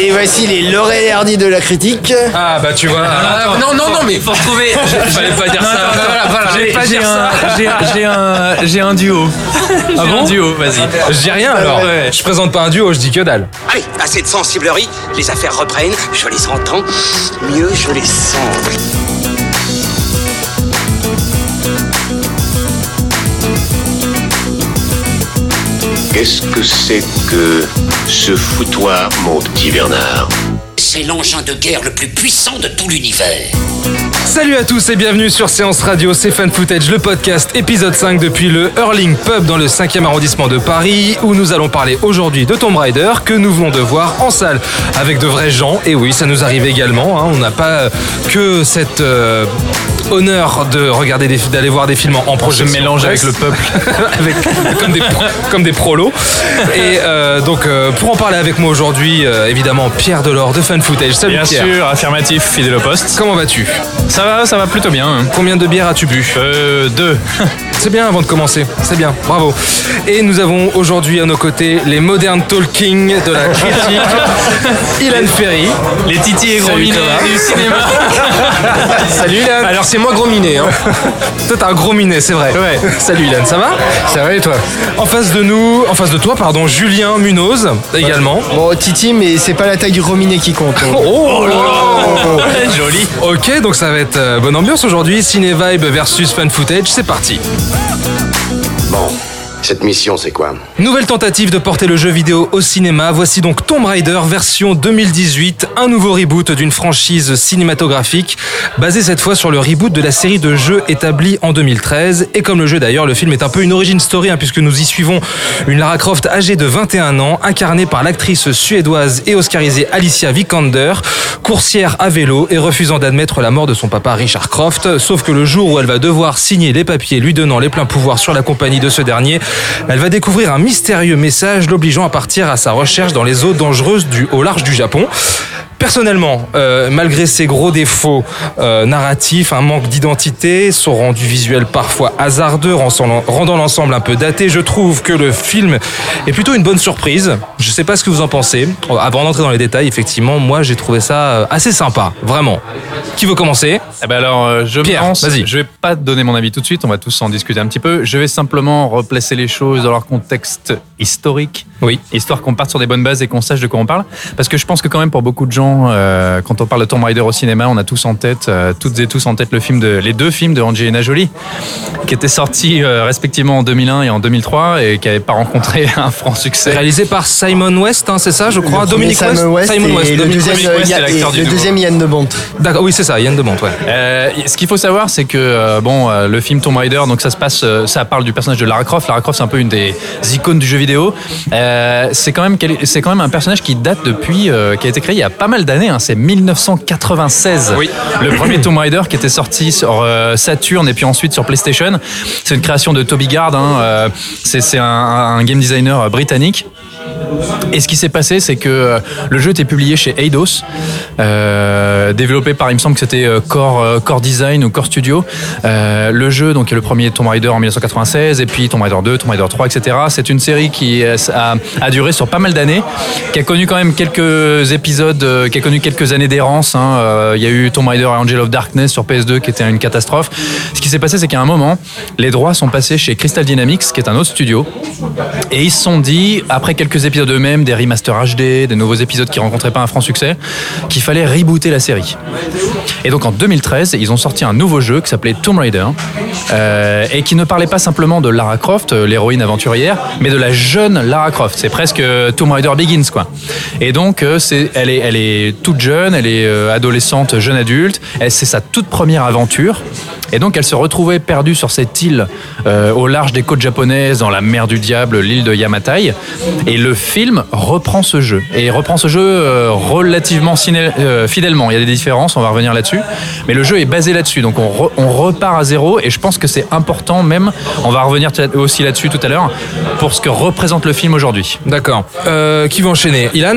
Et voici les Laurel Hardy de la critique. Ah bah tu vois. Ah, non, non, non, mais Faut retrouver. fallait pas dire ça. Voilà, voilà, J'ai pas dire ça. un, j'ai- j'ai un, j'ai un duo. J'ai un duo, vas-y. Je dis rien alors. Je présente pas un duo, je dis que dalle. Allez, assez de sensiblerie, les affaires reprennent, je les entends, mieux je les sens. Qu'est-ce que c'est que ce foutoir, mon petit Bernard C'est l'engin de guerre le plus puissant de tout l'univers. Salut à tous et bienvenue sur Séance Radio, c'est Fan Footage, le podcast épisode 5 depuis le Hurling Pub dans le 5e arrondissement de Paris où nous allons parler aujourd'hui de Tomb Raider que nous venons de voir en salle avec de vrais gens. Et oui, ça nous arrive également, hein, on n'a pas que cet euh, honneur de regarder des- d'aller voir des films en, en projet mélange avec le peuple. avec, comme, des, comme des prolos. Et euh, donc euh, pour en parler avec moi aujourd'hui, euh, évidemment Pierre Delors de Fan Footage. Salut Bien Pierre. sûr, affirmatif, fidèle au poste. Comment vas-tu? Ça va, ça va plutôt bien. hein. Combien de bières as-tu bu? Euh, deux. C'est bien avant de commencer, c'est bien, bravo. Et nous avons aujourd'hui à nos côtés les modernes talking de la critique, Ilan Ferry. Les titis et gros du cinéma. Salut Ilan. Alors c'est moi gros minet. Hein. Toi t'as un gros minet, c'est vrai. Ouais. Salut Ilan, ça va? Ça va et toi? En face de nous, en face de toi, pardon, Julien Munoz également. Bon, Titi, mais c'est pas la taille du rominet qui compte. hein. Oh, Joli. Ok, donc ça va être euh, bonne ambiance aujourd'hui. Ciné Vibe versus Fan Footage, c'est parti. Bon, cette mission, c'est quoi Nouvelle tentative de porter le jeu vidéo au cinéma. Voici donc Tomb Raider version 2018, un nouveau reboot d'une franchise cinématographique, basé cette fois sur le reboot de la série de jeux établie en 2013. Et comme le jeu d'ailleurs, le film est un peu une origin story, hein, puisque nous y suivons une Lara Croft âgée de 21 ans, incarnée par l'actrice suédoise et oscarisée Alicia Vikander, coursière à vélo et refusant d'admettre la mort de son papa Richard Croft. Sauf que le jour où elle va devoir signer les papiers lui donnant les pleins pouvoirs sur la compagnie de ce dernier, elle va découvrir un mystérieux message l'obligeant à partir à sa recherche dans les eaux dangereuses du, au large du Japon. Personnellement, euh, malgré ses gros défauts euh, narratifs, un manque d'identité, son rendu visuel parfois hasardeux, rendant l'ensemble un peu daté, je trouve que le film est plutôt une bonne surprise. Je sais pas ce que vous en pensez. Avant d'entrer dans les détails, effectivement, moi j'ai trouvé ça euh, assez sympa, vraiment. Qui veut commencer? Eh ben alors, je Pierre, pense, vas-y. je vais pas te donner mon avis tout de suite, on va tous en discuter un petit peu. Je vais simplement replacer les choses dans leur contexte historique, Oui. histoire qu'on parte sur des bonnes bases et qu'on sache de quoi on parle. Parce que je pense que quand même pour beaucoup de gens, euh, quand on parle de Tomb Raider au cinéma, on a tous en tête, euh, toutes et tous en tête le film de, les deux films de Angelina Jolie, qui étaient sortis euh, respectivement en 2001 et en 2003 et qui n'avaient pas rencontré un franc succès. Réalisé par Simon West, hein, c'est ça, je crois. Le Dominique Sam West, Simon West. et le Dominique deuxième, West, et le Yann de Bont. D'accord, oui, c'est ça, Yann Demont, ouais. Euh, ce qu'il faut savoir, c'est que euh, bon, euh, le film Tomb Raider, donc ça se passe, euh, ça parle du personnage de Lara Croft. Lara Croft, c'est un peu une des icônes du jeu vidéo. Euh, c'est quand même, c'est quand même un personnage qui date depuis, euh, qui a été créé il y a pas mal d'années. hein, c'est 1996. Oui. Le premier Tomb Raider qui était sorti sur euh, Saturn et puis ensuite sur PlayStation. C'est une création de Toby Gard. hein, euh, c'est un game designer euh, britannique. Et ce qui s'est passé, c'est que euh, le jeu était publié chez Eidos, euh, développé par, il me semble que c'était euh, Core, Core Design ou Core Studio. Le jeu, donc, est le premier Tomb Raider en 1996, et puis Tomb Raider 2, Tomb Raider 3, etc. C'est une série qui a, duré sur pas mal d'années, qui a connu quand même quelques épisodes, qui a connu quelques années d'errance. hein. Il y a eu Tomb Raider et Angel of Darkness sur PS2, qui était une catastrophe. Ce qui s'est passé, c'est qu'à un moment, les droits sont passés chez Crystal Dynamics, qui est un autre studio, et ils se sont dit, après quelques épisodes eux-mêmes, des remasters HD, des nouveaux épisodes qui rencontraient pas un franc succès, qu'il fallait rebooter la série. Et donc en 2013, ils ont sorti un nouveau jeu qui s'appelait Tomb Raider, euh, et qui ne parlait pas simplement de Lara Croft, euh, l'héroïne aventurière, mais de la jeune Lara Croft. C'est presque euh, Tomb Raider Begins, quoi. Et donc, elle, est, elle est toute jeune, elle est adolescente, jeune adulte, c'est sa toute première aventure. Et donc, elle se retrouvait perdue sur cette île euh, au large des côtes japonaises, dans la mer du diable, l'île de Yamatai. Et le film reprend ce jeu. Et reprend ce jeu euh, relativement ciné- euh, fidèlement. Il y a des différences, on va revenir là-dessus. Mais le jeu est basé là-dessus. Donc, on, re- on repart à zéro. Et je pense que c'est important, même, on va revenir aussi là-dessus tout à l'heure, pour ce que représente le film aujourd'hui. D'accord. Euh, qui va enchaîner? Ilan?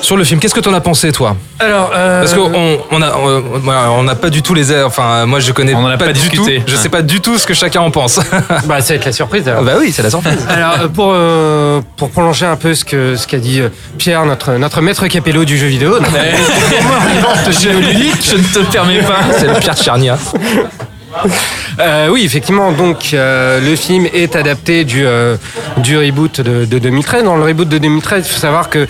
Sur le film, qu'est-ce que t'en as pensé, toi? Alors, euh, Parce qu'on on a, on, voilà, on n'a pas du tout les airs. Enfin, moi, je connais On en a pas pas du tout. Je sais pas du tout ce que chacun en pense. Bah, ça va être la surprise. alors. bah oui, c'est la surprise. Alors euh, pour euh, pour prolonger un peu ce que ce qu'a dit euh, Pierre, notre notre maître capello du jeu vidéo, je, je ne te permets pas. C'est le Pierre Tchernia. Euh, oui, effectivement. Donc, euh, le film est adapté du, euh, du reboot de, de 2013. Dans le reboot de 2013, il faut savoir que,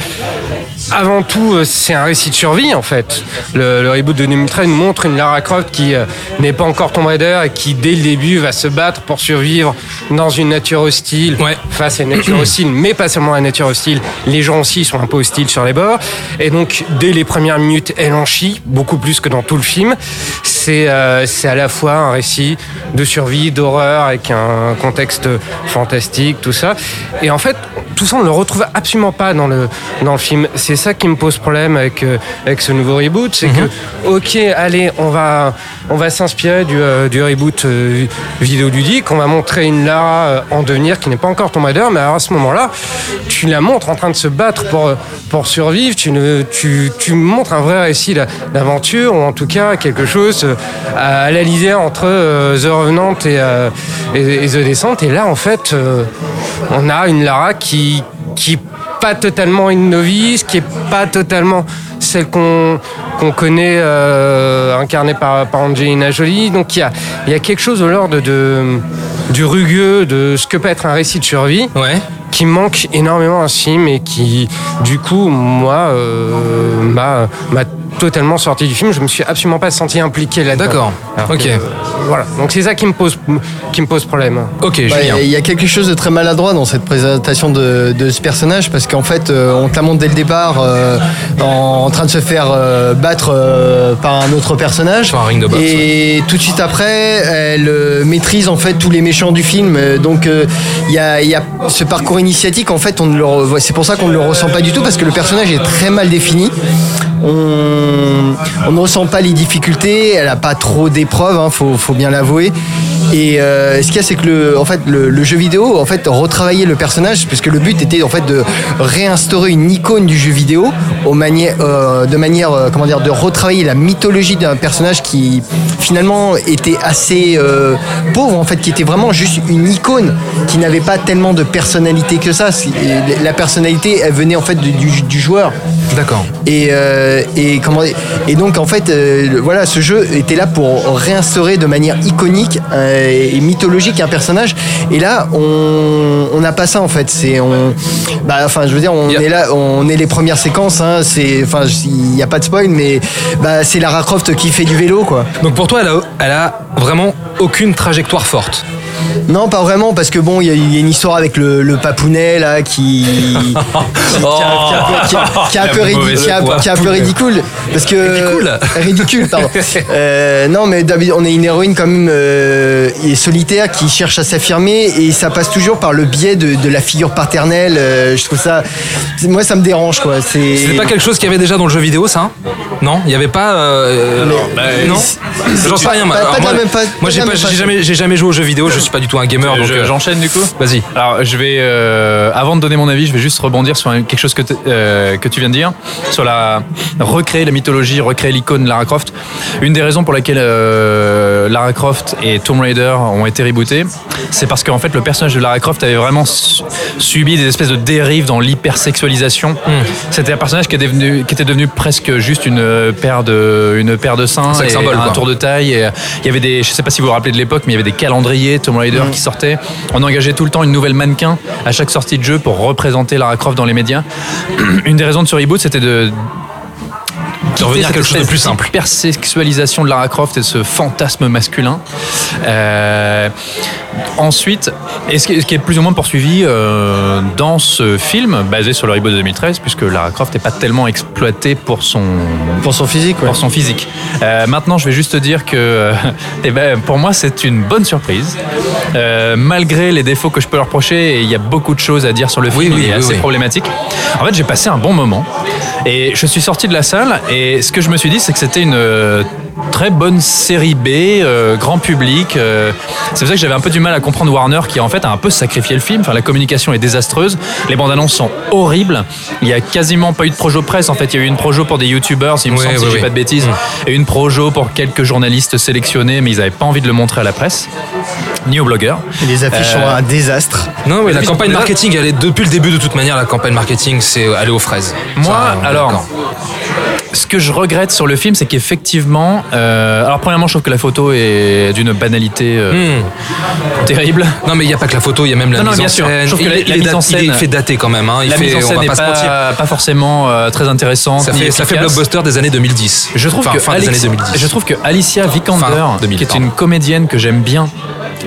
avant tout, euh, c'est un récit de survie, en fait. Le, le reboot de 2013 nous montre une Lara Croft qui euh, n'est pas encore Tomb Raider et qui, dès le début, va se battre pour survivre dans une nature hostile, Ouais. face à une nature hostile, mais pas seulement à la nature hostile. Les gens aussi sont un peu hostiles sur les bords. Et donc, dès les premières minutes, elle en chie, beaucoup plus que dans tout le film. C'est euh, c'est à la fois un récit de survie, d'horreur, avec un contexte fantastique, tout ça. Et en fait, tout ça, on ne le retrouve absolument pas dans le, dans le film. C'est ça qui me pose problème avec, euh, avec ce nouveau reboot. C'est que, ok, allez, on va, on va s'inspirer du, euh, du reboot euh, vidéoludique. On va montrer une Lara euh, en devenir qui n'est pas encore Tomb Raider, mais alors à ce moment-là, tu la montres en train de se battre pour, pour survivre. Tu, ne, tu, tu montres un vrai récit d'a- d'aventure, ou en tout cas quelque chose euh, à, à la lisière entre The Revenant et, et, et The Descent. Et là, en fait, on a une Lara qui, qui est pas totalement une novice, qui est pas totalement celle qu'on connaît euh, incarnée par, par Angelina Jolie. Donc il y a, y a quelque chose de l'ordre de, du rugueux, de ce que peut être un récit de survie Ouais. qui manque énormément à ce film et qui, du coup, moi, euh, m'a totalement sorti du film. Je me suis absolument pas senti impliqué là-dedans. D'accord. Alors Ok. que, euh, voilà. Donc c'est ça qui me pose, qui me pose problème. Ok, Bah. Il y a quelque chose de très maladroit dans cette présentation de, de ce personnage parce qu'en fait, euh, on te la montre dès le départ euh, en, en train de se faire euh, battre euh, par un autre personnage. Sur un ring de boxe, Et tout de suite après, elle euh, maîtrise en fait tous les méchants du film. Donc euh, il y, a, il y a ce parcours initiatique. En fait, on ne le c'est pour ça qu'on ne le ressent pas du tout parce que le personnage est très mal défini. On, on ne ressent pas les difficultés. Elle n'a pas trop d'épreuves, hein, faut, faut bien l'avouer. Et euh, ce qu'il y a, c'est que le, en fait, le, le jeu vidéo, en fait, retravaillait le personnage, puisque le but était en fait de réinstaurer une icône du jeu vidéo, au euh, de manière, euh, comment dire, de retravailler la mythologie d'un personnage qui finalement était assez pauvre, en fait, qui était vraiment juste une icône, qui n'avait pas tellement de personnalité que ça. La personnalité, elle venait en fait du, du- du joueur. D'accord. Et, euh, et, comment, et donc en fait, euh, voilà, ce jeu était là pour réinstaurer de manière iconique euh, et mythologique un personnage. Et là, on n'a pas ça en fait. C'est on, bah, enfin, je veux dire, on a- est là, on est les premières séquences. Hein, c'est, enfin, il n'y a pas de spoil, mais bah, c'est Lara Croft qui fait du vélo, quoi. Donc pour toi, elle a, elle a vraiment aucune trajectoire forte? Non, pas vraiment, parce que bon, il y, a- y a une histoire avec le, le papounet là qui, qui, est un peu- ridicule, parce que Ridicule ridicule, pardon. Euh, non, mais d'habitude, on est une héroïne quand même euh, et solitaire qui cherche à s'affirmer et ça passe toujours par le biais de, de la figure paternelle. euh, je trouve ça, moi, ça me dérange quoi. C'est pas quelque chose qu'il y avait déjà dans le jeu vidéo, ça hein? Non, il n'y avait pas. euh, non, j'en sais rien. moi. Pas- Alors, pas moi, de la même fa- moi, j'ai jamais, j'ai jamais joué aux jeux vidéo. Je suis pas du tout un gamer, donc Je- euh, J'enchaîne du coup vas-y. Alors, je vais, euh, avant de donner mon avis, je vais juste rebondir sur quelque chose que, euh, que tu viens de dire, sur la recréer la mythologie, recréer l'icône Lara Croft. Une des raisons pour laquelle euh, Lara Croft et Tomb Raider ont été rebootés, c'est parce qu'en fait le personnage de Lara Croft avait vraiment su- subi des espèces de dérives dans l'hypersexualisation. C'était un personnage qui, est devenu, qui était devenu presque juste une paire de, une paire de seins, sex et symbol, un tour de taille. Et, euh, il y avait des, je sais pas si vous vous rappelez de l'époque, mais il y avait des calendriers Tomb Raider qui sortaient. On engageait tout le temps une nouvelle mannequin à chaque sortie de jeu pour représenter Lara Croft dans les médias. Une des raisons de ce reboot, c'était de De revenir à quelque chose de plus simple. Hypersexualisation de Lara Croft et ce fantasme masculin. Euh, ensuite, et ce qui est, plus ou moins poursuivi euh, dans ce film, basé sur le reboot de 2013, puisque Lara Croft n'est pas tellement exploitée pour son pour son physique. Ouais. pour son physique. Euh, maintenant, je vais juste te dire que euh, eh ben, pour moi, c'est une bonne surprise. Euh, malgré les défauts que je peux leur reprocher, et il y a beaucoup de choses à dire sur le film, Oui, oui, il est oui, assez oui. problématique. En fait, j'ai passé un bon moment. Et je suis sorti de la salle, et ce que je me suis dit, c'est que c'était une euh, très bonne série B, euh, grand public. euh, c'est pour ça que j'avais un peu du mal à comprendre Warner qui en fait a un peu sacrifié le film. Enfin, la communication est désastreuse. Les bandes annonces sont horribles. Il y a quasiment pas eu de projo presse. En fait, il y a eu une projo pour des youtubeurs, il me Ouais, semble, si ouais, je dis pas de bêtises, et une projo pour quelques journalistes sélectionnés, mais ils n'avaient pas envie de le montrer à la presse, ni aux blogueurs. Les affiches Euh, sont un désastre. Non, mais la campagne marketing, elle est depuis le début de toute manière. La campagne marketing, c'est aller aux fraises. Moi, Ça, alors, d'accord. Ce que je regrette sur le film, c'est qu'effectivement, euh, alors premièrement, je trouve que la photo est d'une banalité euh, Hmm. terrible. Non, mais il n'y a pas que la photo, il y a même la Non, non, mise bien en sûr. scène. Je trouve que Il la- il mise en dat- il scène- fait daté quand même. Hein. Il la fait, mise en scène n'est pas, forcément euh, très intéressante. Ça fait, ça fait blockbuster des années 2010. Je trouve Enfin, que fin des années 2010. je trouve que Alicia Vikander, Fin 2000, qui est une comédienne que j'aime bien,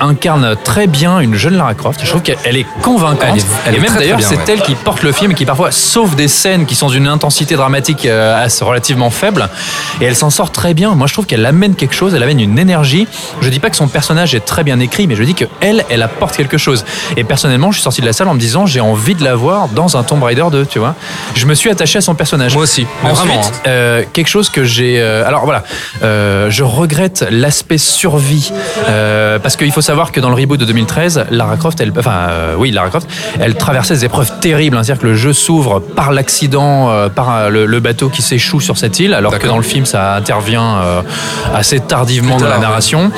incarne très bien une jeune Lara Croft. Je trouve qu'elle est convaincante. Elle est- elle et même d'ailleurs, c'est ouais. elle qui porte le film et qui parfois sauve des scènes qui sont d'une intensité dramatique euh, assez relativement faible. Et elle s'en sort très bien. Moi, je trouve qu'elle amène quelque chose. Elle amène une énergie. Je dis pas que son personnage est très bien écrit, mais je dis que elle, elle apporte quelque chose. Et personnellement, je suis sorti de la salle en me disant, j'ai envie de la voir dans un Tomb Raider 2. Tu vois, je me suis attaché à son personnage. Moi aussi. Ensuite, vraiment. hein. euh, quelque chose que j'ai. euh, alors voilà, euh, je regrette l'aspect survie parce qu'il faut savoir que dans le reboot de 2013, Lara Croft, elle, enfin euh, oui, Lara Croft, elle traversait des épreuves terribles. hein. C'est-à-dire que le jeu s'ouvre par l'accident, euh, par euh, le, le bateau qui s'échoue sur cette île, alors que dans le film, ça intervient assez tardivement dans la narration.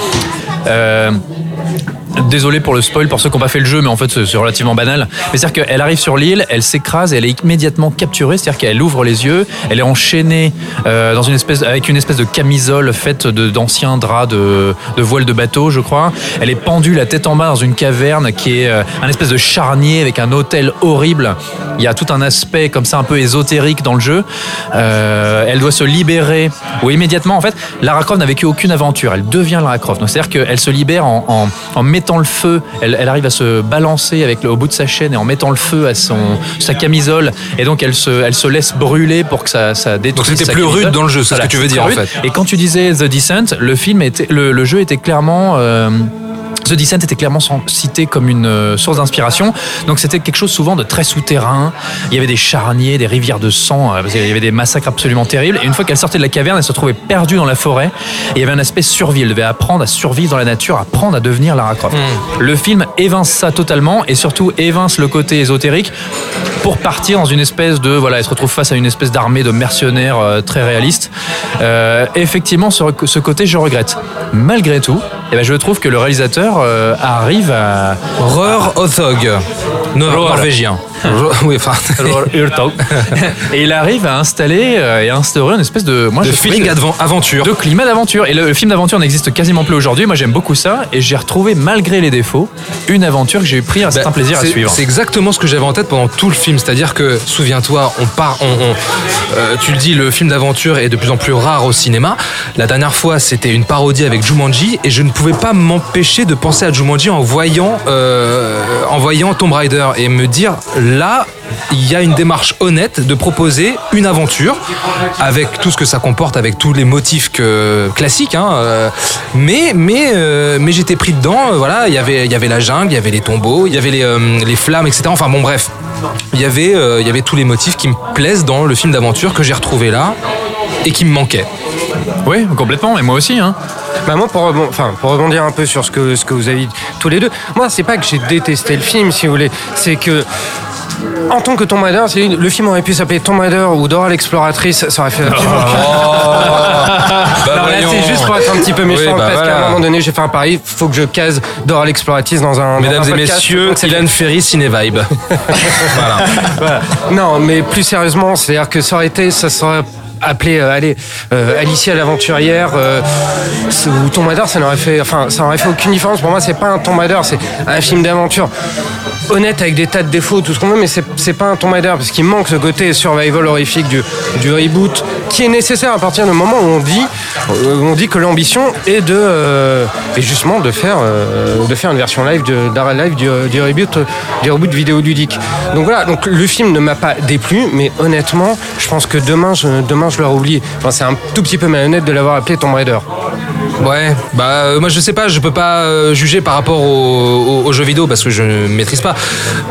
Désolé pour le spoil pour ceux qui n'ont pas fait le jeu, mais en fait c'est relativement banal. Mais c'est-à-dire qu'elle arrive sur l'île, elle s'écrase elle est immédiatement capturée. C'est-à-dire qu'elle ouvre les yeux, elle est enchaînée euh, dans une espèce avec une espèce de camisole faite d'anciens draps de, de voile de bateau, je crois. Elle est pendue la tête en bas dans une caverne qui est euh, un espèce de charnier avec un hôtel horrible. Il y a tout un aspect comme ça un peu ésotérique dans le jeu. Euh, elle doit se libérer ou immédiatement. En fait, Lara Croft n'a vécu aucune aventure. Elle devient Lara Croft. Donc c'est-à-dire qu'elle se libère en, en, en mettant le feu. Elle, elle arrive à se balancer avec le, au bout de sa chaîne et en mettant le feu à son sa camisole. Et donc elle se elle se laisse brûler pour que ça ça détruise. Donc c'était plus camisole. rude dans le jeu, c'est ce que tu veux dire, en fait. Et quand tu disais The Descent, le film était le, le jeu était clairement euh, The Descent était clairement cité comme une euh, source d'inspiration. Donc c'était quelque chose souvent de très souterrain. Il y avait des charniers, des rivières de sang, euh, qu'il y avait des massacres absolument terribles. Et une fois qu'elle sortait de la caverne, elle se trouvait perdue dans la forêt. Et il y avait un aspect survie. Elle devait apprendre à survivre dans la nature, apprendre à devenir Lara Croft. Le film évince ça totalement et surtout évince le côté ésotérique pour partir dans une espèce de voilà, elle se retrouve face à une espèce d'armée de mercenaires euh, très réaliste. Euh, effectivement, ce, ce côté, je regrette. Malgré tout, eh ben, je trouve que le réalisateur euh, arrive à Rör Othog, norvégien. Oui, enfin, et il arrive à installer euh, et à instaurer une espèce de moi de feeling aventure. de climat d'aventure. Et le, le film d'aventure n'existe quasiment plus aujourd'hui. Moi, j'aime beaucoup ça. Et j'ai retrouvé, malgré les défauts, une aventure que j'ai eu pris un certain Bah, plaisir à suivre. C'est exactement ce que j'avais en tête pendant tout le film. C'est-à-dire que, souviens-toi, on part, on, on- euh, tu le dis, le film d'aventure est de plus en plus rare au cinéma. La dernière fois, c'était une parodie avec Jumanji, et je ne pouvais pas m'empêcher de penser à Jumanji en voyant, euh, en voyant Tomb Raider et me dire là. Il y a une démarche honnête de proposer une aventure avec tout ce que ça comporte, avec tous les motifs que, classiques. hein, euh, mais mais euh, mais j'étais pris dedans. euh, voilà, il y avait il y avait la jungle, il y avait les tombeaux, il y avait les, euh, les flammes, etc. Enfin bon bref, il y avait euh, il y avait tous les motifs qui me plaisent dans le film d'aventure que j'ai retrouvé là et qui me manquaient. Oui, complètement. Et moi aussi. Hein. Bah moi, pour, rebon- enfin, pour rebondir un peu sur ce que, ce que vous avez dit tous les deux, moi, c'est pas que j'ai détesté le film, si vous voulez, c'est que. En tant que Tomb Raider, le film aurait pu s'appeler Tomb Raider ou Dora l'exploratrice, ça aurait fait absolument Bah, Non, là, c'est juste pour être un petit peu méchant, Oui, bah, parce qu'à un moment donné, j'ai fait un pari, faut que je case Dora l'exploratrice dans un. dans Mesdames un et podcast, messieurs, Ilan Ferry, Cinevibe. voilà. Voilà. Non, mais plus sérieusement, c'est-à-dire que ça aurait été, ça serait appelé, euh, allez, euh, Alicia l'aventurière euh, ou Tomb Raider, ça n'aurait fait, enfin, ça n'aurait fait aucune différence. Pour moi, c'est pas un Tomb Raider, c'est un film d'aventure. Honnête avec des tas de défauts, tout ce qu'on veut, mais c'est pas un Tomb parce qu'il manque ce côté survival horrifique du, reboot qui est nécessaire à partir du moment où on dit, on dit que l'ambition est de, justement de faire, de faire une version live d'arrêt live du, reboot, du reboot vidéoludique. Donc voilà, donc le film ne m'a pas déplu, mais honnêtement, je pense que demain, je, demain, je l'aurais oublié. C'est un tout petit peu malhonnête de l'avoir appelé Tomb Raider. Ouais, bah euh, moi je sais pas, je peux pas euh, juger par rapport au- au- aux jeux vidéo parce que je ne maîtrise pas.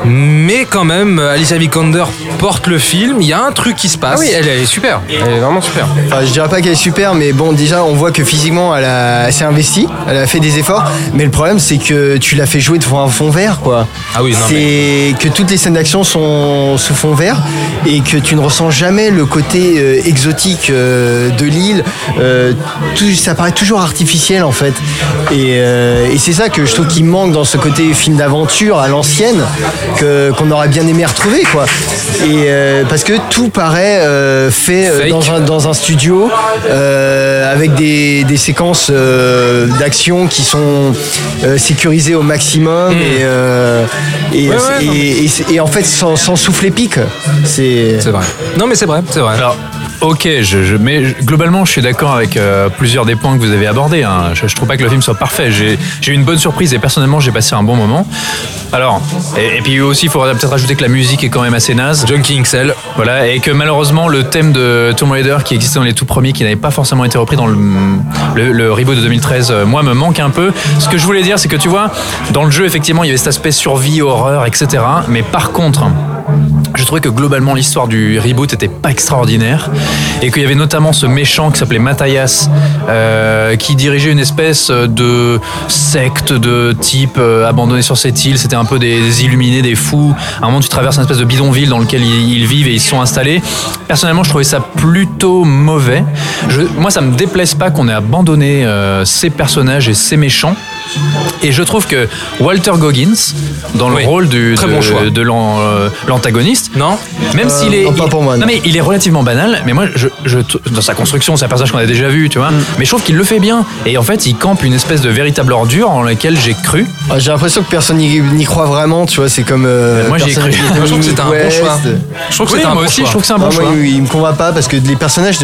Mais quand même, Alicia Vikander porte le film, il y a un truc qui se passe. Ah oui, elle, elle est super. Elle est vraiment super. Enfin, je dirais pas qu'elle est super, mais bon, déjà, on voit que physiquement, elle, a- elle s'est investie, elle a fait des efforts. Mais le problème, c'est que tu l'as fait jouer devant un fond vert, quoi. Ah oui, non, C'est que toutes les scènes d'action sont sous fond vert et que tu ne ressens jamais le côté euh, exotique euh, de l'île. Euh, tout, ça paraît toujours artificiel, en fait. Et, euh, et c'est ça que je trouve qui manque dans ce côté film d'aventure à l'ancienne que qu'on aurait bien aimé retrouver, quoi. Et euh, parce que tout paraît euh, fait dans un, dans un studio euh, avec des, des séquences euh, d'action qui sont euh, sécurisées au maximum et, euh, et, Hmm. Ouais, ouais, et- et- et- et en fait sans, sans souffler pique. C'est C'est vrai. Non mais c'est vrai, c'est vrai. Alors, ok, je, je- mais globalement, je suis d'accord avec euh, plusieurs des points que vous avez abordés. hein. Je, je trouve pas que le film soit parfait. J'ai eu une bonne surprise et personnellement, j'ai passé un bon moment. Alors, et, et puis aussi, il faudrait peut-être ajouter que la musique est quand même assez naze. Junkie XL. Voilà, et que malheureusement, le thème de Tomb Raider qui existait dans les tout premiers, qui n'avait pas forcément été repris dans le, le, le reboot de 2013, euh, moi, me manque un peu. Ce que je voulais dire, c'est que tu vois, dans le jeu, effectivement, il y avait cet aspect survie, horreur, etc. Mais par contre, je trouvais que globalement l'histoire du reboot était pas extraordinaire et qu'il y avait notamment ce méchant qui s'appelait Matthias euh, qui dirigeait une espèce de secte de type euh, abandonné sur cette île. C'était un peu des, illuminés des fous. À un moment tu traverses une espèce de bidonville dans lequel ils, vivent et ils sont installés. Personnellement je trouvais ça plutôt mauvais. Moi ça me déplaise pas qu'on ait abandonné euh, ces personnages et ces méchants et je trouve que Walter Goggins, dans le Oui, rôle du, très de, bon choix. de l'an- euh, l'antagoniste, Non même Euh, s'il est, non, pas il- pour moi, non. mais il est relativement banal. Mais moi, je, je- dans sa construction, c'est un personnage qu'on a déjà vu, tu vois. Mais je trouve qu'il le fait bien. Et en fait, il campe une espèce de véritable ordure en laquelle j'ai cru. Ah, J'ai l'impression que personne n'y n'y croit vraiment, tu vois, c'est comme. euh, Moi, j'y ai cru. Moi, je trouve que c'était un bon choix. Je trouve que Oui, c'était un moi bon aussi, choix. je trouve que c'est un Ah, bon moi, choix. il, il me convainc pas parce que les personnages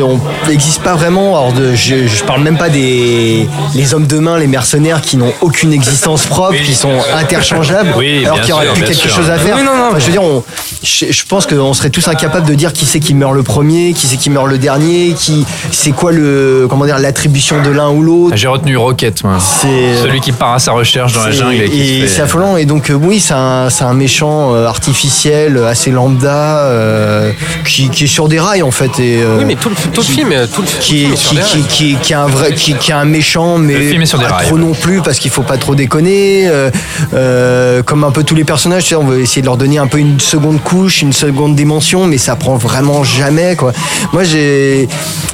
n'existent pas vraiment. Alors de, je, je parle même pas des les hommes de main, les mercenaires qui n'ont aucune existence propre, qui sont interchangeables, Oui, alors qu'il y aurait sûr, plus quelque sûr. chose à faire. Oui, non, non, Enfin, je veux dire, on- je, je pense qu'on serait tous incapables de dire qui c'est qui meurt le premier, qui c'est qui meurt le dernier, qui c'est quoi le comment dire l'attribution de l'un ou l'autre. J'ai retenu Rocket, moi. C'est Celui qui part à sa recherche dans la c'est- jungle et et c'est affolant. Et donc, euh, oui, c'est un, c'est un méchant euh, artificiel, assez lambda, euh, qui, qui est sur des rails en fait. Et, euh, Oui, mais tout le, tout le qui- film, tout le, qui film est, qui, qui, qui, qui est un vrai, qui, qui est un méchant, mais Le film est sur des pas rails. trop non plus parce qu'il faut pas trop déconner. euh, euh, comme un peu tous les personnages, tu sais, on veut essayer de leur donner un peu une seconde couche, une seconde dimension, mais ça prend vraiment jamais quoi. Moi, j'ai,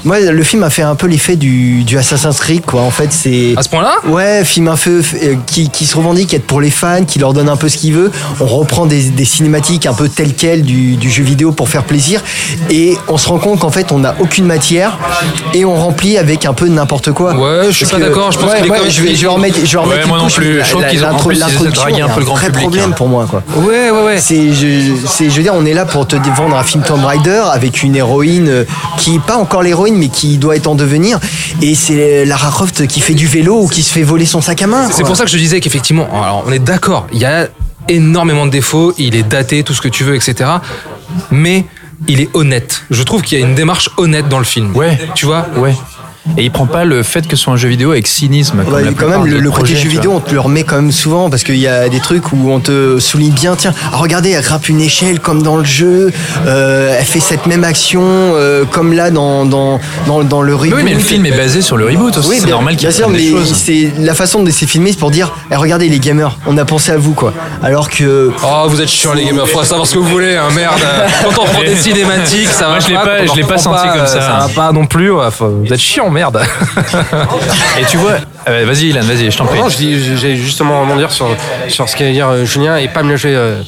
moi, le film a fait un peu l'effet du, du Assassin's Creed quoi. En fait, c'est À ce point-là? Ouais, film un peu euh, qui, qui se revendique être pour les fans, qui leur donne un peu ce qu'il veut. On reprend des, des cinématiques un peu telles quelles du, du jeu vidéo pour faire plaisir. Et on se rend compte qu'en fait, on n'a aucune matière et on remplit avec un peu n'importe quoi. Ouais, je suis Parce pas que- d'accord, je pense ouais, même- je vais, je vais remettre, je Ouais, une moi non couche, plus. Je trouve qu'ils ont- un peu le grand vrai public, problème hein. pour moi, quoi. Ouais, ouais, ouais. C'est, je, c'est, je veux dire, on est là pour te vendre un film Tomb Raider avec une héroïne euh, qui est pas encore l'héroïne, mais qui doit être en devenir. Et c'est Lara Croft qui fait du vélo ou qui se fait voler son sac à main. C'est pour ça que je disais qu'effectivement, alors on est d'accord, il y a énormément de défauts, il est daté, tout ce que tu veux, etc. Mais il est honnête. Je trouve qu'il y a une démarche honnête dans le film. Ouais. Tu vois? Ouais. Et il prend pas le fait que ce soit un jeu vidéo avec cynisme. Comme Ouais, la quand même, le, le côté projets, jeu tu vidéo, on te le remet quand même souvent parce qu'il y a des trucs où on te souligne bien, tiens, ah, regardez, elle grimpe une échelle comme dans le jeu, euh, elle fait cette même action euh, comme là dans, dans, dans, dans le reboot. Oui, mais le film est basé sur le reboot aussi. Oui, c'est normal qu'il bien sûr, fasse des mais choses. c'est la façon de c'est filmé, c'est pour dire, eh, regardez les gamers, on a pensé à vous quoi. Alors que Oh, vous êtes chiants les gamers, faut savoir ce que vous voulez, hein, merde. Quand on prend des cinématiques, ça Moi, va je l'ai pas. je l'ai pas senti comme ça. Ça va pas non plus. ouais, faut- vous êtes chiants, merde. Et tu vois, euh, vas-y, Ilan, vas-y, je t'en prie. Non, je dis, j'ai justement rebondir sur, sur ce qu'allait dire euh, Julien et pas me lâcher euh,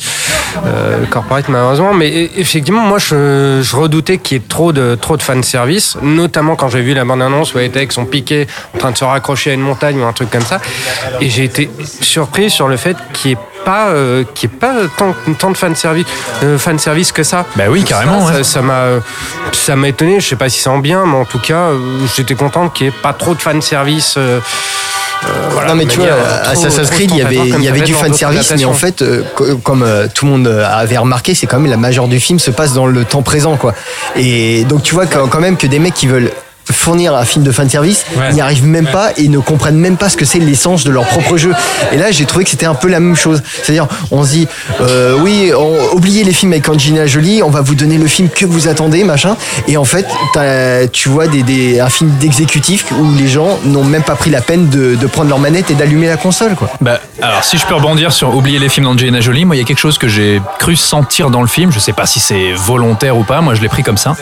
euh, corporate malheureusement. Mais e- effectivement, moi je, je redoutais qu'il y ait trop de, trop de fanservice, notamment quand j'ai vu la bande-annonce où elle était avec son piquet en train de se raccrocher à une montagne ou un truc comme ça. Et j'ai été surpris sur le fait qu'il n'y ait pas, euh, qu'il y ait pas tant, tant de fanservice, euh, fanservice que ça. Bah oui, carrément, Ça, ouais. ça m'a ça m'a étonné, je sais pas si c'est en bien, mais en tout cas, euh, j'étais content qu'il n'y ait pas trop de fanservice. euh, euh, voilà, non mais tu vois, trop- Assassin's Creed, il y avait, il y avait du fan service, mais en fait, euh, co- comme euh, tout le monde avait remarqué, c'est quand même la majeure du film se passe dans le temps présent, quoi. Et donc tu vois quand, quand même que des mecs qui veulent fournir un film de fan service, Ouais. ils n'y arrivent même pas et ne comprennent même pas ce que c'est l'essence de leur propre jeu. Et là, j'ai trouvé que c'était un peu la même chose. C'est-à-dire, on se dit, euh, oui, on, oubliez les films avec Angelina Jolie, on va vous donner le film que vous attendez, machin. Et en fait, tu vois des, des- un film d'exécutif où les gens n'ont même pas pris la peine de, de prendre leur manette et d'allumer la console, quoi. Bah, alors, si je peux rebondir sur oublier les films d'Angelina Jolie, moi, il y a quelque chose que j'ai cru sentir dans le film. Je sais pas si c'est volontaire ou pas. Moi, je l'ai pris comme ça.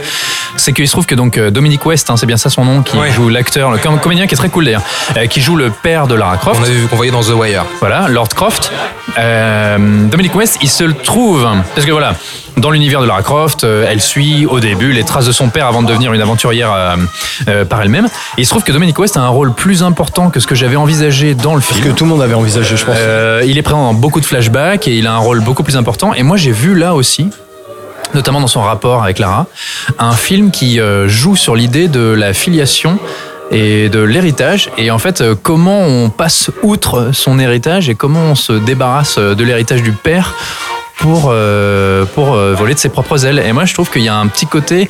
C'est qu'il se trouve que donc euh, Dominic West, hein, c'est bien ça son nom, qui Ouais. joue l'acteur, le com- comédien qui est très cool d'ailleurs, euh, qui joue le père de Lara Croft. On avait vu qu'on voyait dans The Wire. Voilà, Lord Croft. Euh, Dominic West, il se le trouve. Parce que voilà, dans l'univers de Lara Croft, euh, elle suit au début les traces de son père avant de devenir une aventurière euh, euh, par elle-même. Et il se trouve que Dominic West a un rôle plus important que ce que j'avais envisagé dans le film. Que tout le monde avait envisagé, je pense. Euh, il est présent dans beaucoup de flashbacks et il a un rôle beaucoup plus important. Et moi, j'ai vu là aussi, notamment dans son rapport avec Lara, un film qui euh, joue sur l'idée de la filiation et de l'héritage. Et en fait euh, comment on passe outre son héritage et comment on se débarrasse de l'héritage du père pour, euh, pour euh, voler de ses propres ailes. Et moi, je trouve qu'il y a un petit côté,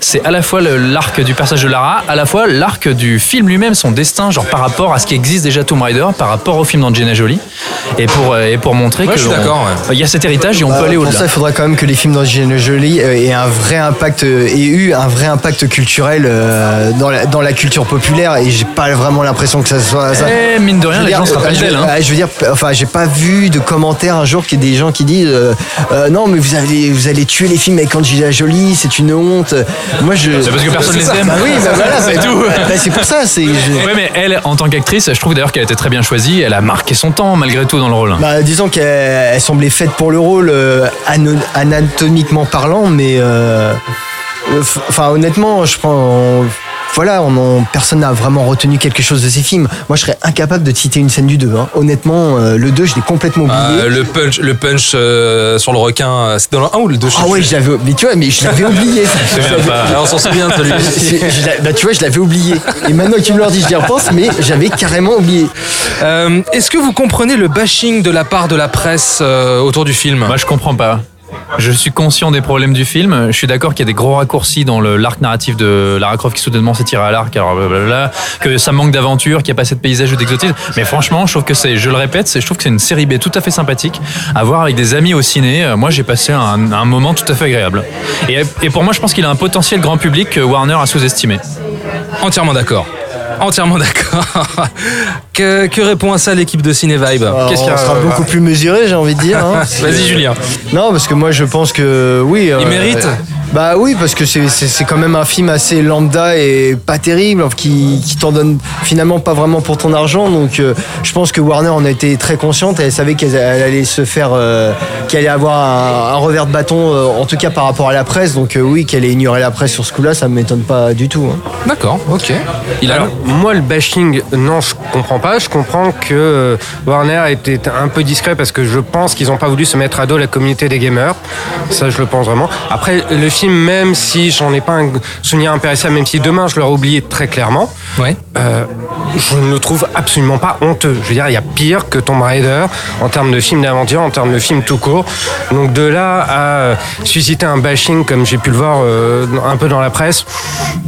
c'est à la fois l'arc du personnage de Lara, à la fois l'arc du film lui-même, son destin, genre par rapport à ce qui existe déjà Tomb Raider, par rapport au film d'Angelina Jolie, et pour, euh, et pour montrer Ouais, que je suis on- d'accord, ouais. il y a cet héritage et on peut Euh, aller pour au-delà. ça, il faudra quand même que les films d'Angelina Jolie aient un vrai impact aient eu un vrai impact culturel euh, dans, la, dans la culture populaire et j'ai pas vraiment l'impression que ça soit ça. Eh, mine de rien, les dire, gens se euh, rappellent je veux- d'elle. hein. Je veux dire, enfin, j'ai pas vu de commentaires un jour qu'il y ait des gens qui disent euh, euh, non mais vous allez vous allez tuer les films avec Angelina Jolie, c'est une honte. Moi je. C'est parce que personne les aime. Bah oui, bah voilà, C'est bah- tout. bah, c'est pour ça. C'est. je- Ouais, mais elle, en tant qu'actrice, je trouve d'ailleurs qu'elle été très bien choisie. Elle a marqué son temps malgré tout dans le rôle. Bah, disons qu'elle elle semblait faite pour le rôle euh, anatomiquement parlant, mais enfin honnêtement, je prends. Voilà, on en- personne n'a vraiment retenu quelque chose de ces films. Moi, je serais incapable de te citer une scène du 2. hein. Honnêtement, euh, le 2, je l'ai complètement oublié. Euh, le punch, le punch euh, sur le requin, euh, c'est dans le 1 ou le 2 ah ouais, je l'avais, mais tu vois, mais je l'avais oublié. Je souviens l'avais- pas. on s'en souvient de celui-ci. Je bah, tu vois, je l'avais oublié. Et maintenant que tu me le dis, j'y repense, mais j'avais carrément oublié. Euh, Est-ce que vous comprenez le bashing de la part de la presse euh, autour du film? Moi, je comprends pas. Je suis conscient des problèmes du film. Je suis d'accord qu'il y a des gros raccourcis dans l'arc narratif de Lara Croft qui soudainement s'est tiré à l'arc, que ça manque d'aventure, qu'il n'y a pas assez de paysages ou d'exotisme. Mais franchement, je trouve que c'est, je le répète, je trouve que c'est une série B tout à fait sympathique à voir avec des amis au ciné. Euh, Moi, j'ai passé un, moment tout à fait agréable. Et pour moi, je pense qu'il a un potentiel grand public que Warner a sous-estimé. Entièrement d'accord. Entièrement d'accord. que, que répond à ça l'équipe de Ciné Vibe Qu'est-ce qu'il y on a sera beaucoup plus mesuré, j'ai envie de dire. hein. Vas-y Julien. Non, parce que moi je pense que oui. Il euh, mérite Bah oui, parce que c'est- quand même un film assez lambda et pas terrible, qui, qui t'en donne finalement pas vraiment pour ton argent. Donc euh, je pense que Warner en a été très consciente elle savait qu'elle elle allait se faire, euh, qu'elle allait avoir un, un revers de bâton, euh, en tout cas par rapport à la presse. Donc euh, oui, qu'elle ait ignoré la presse sur ce coup-là, ça m'étonne pas du tout. hein. D'accord, ok. Il a Alors, moi, le bashing, non, je comprends pas. Je comprends que euh, Warner était un peu discret parce que je pense qu'ils n'ont pas voulu se mettre à dos la communauté des gamers. Ça, je le pense vraiment. Après, le film, même si j'en ai pas un souvenir impérissable, même si demain je l'aurais oublié très clairement, Ouais. euh, je ne le trouve absolument pas honteux. Je veux dire, il y a pire que Tomb Raider en termes de film d'aventure, en termes de film tout court. Donc de là à euh, susciter un bashing comme j'ai pu le voir euh, un peu dans la presse,